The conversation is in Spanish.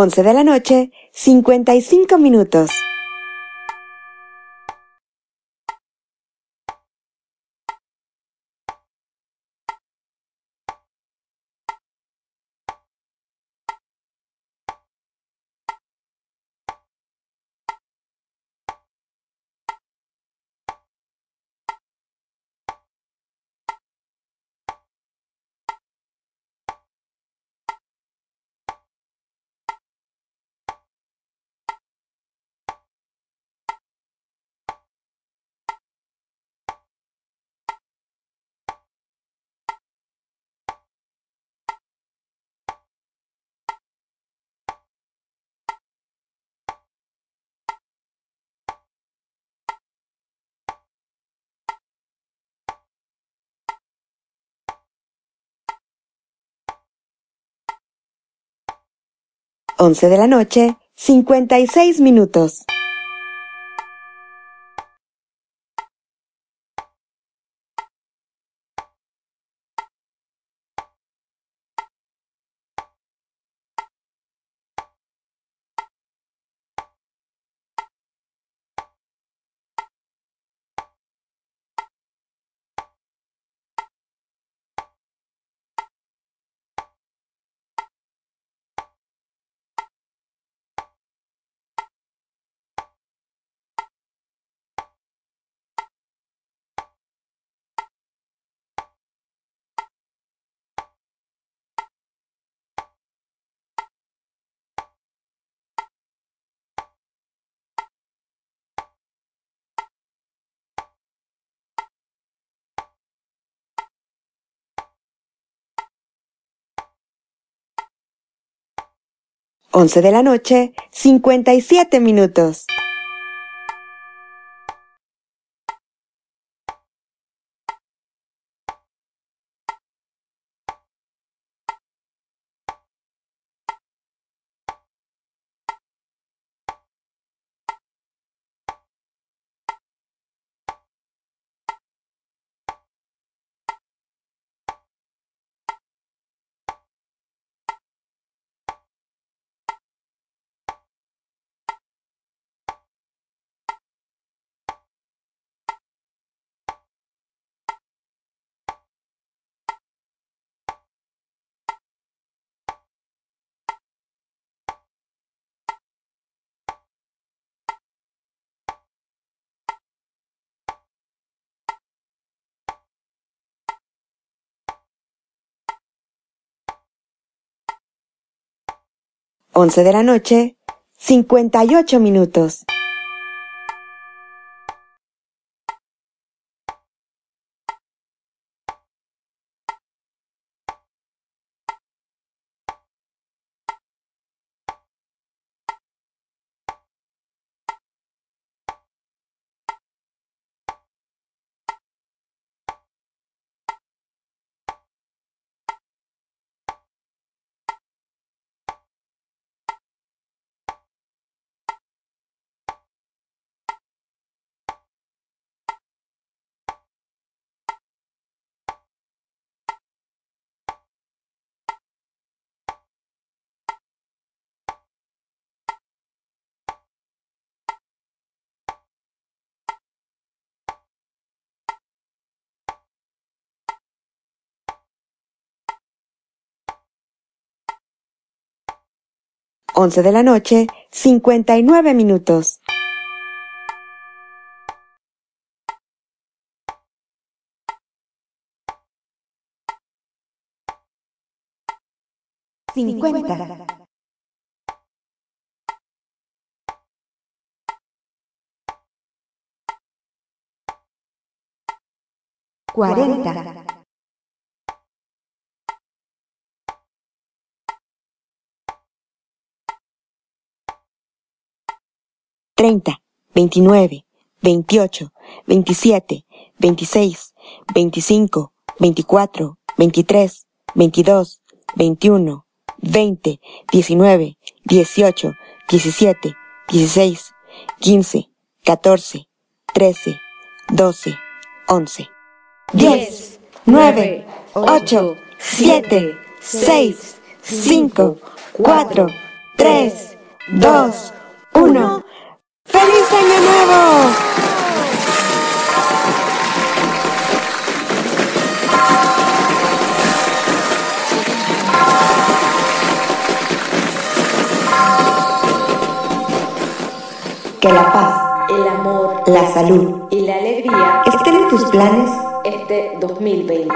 11 de la noche, 55 minutos. 11 de la noche, 56 minutos. Once de la noche, 57 minutos. Once de la noche, 58 minutos. Once de la noche, 59 minutos. Cincuenta. Cuarenta. Treinta, veintinueve, veintiocho, veintisiete, veintiséis, veinticinco, veinticuatro, veintitrés, veintidós, veintiuno, veinte, diecinueve, dieciocho, diecisiete, dieciséis, quince, catorce, trece, doce, once. Diez, nueve, ocho, siete, seis, cinco, cuatro, 3, 2, 1. Que la paz, el amor, la salud y la alegría estén en tus planes este 2020.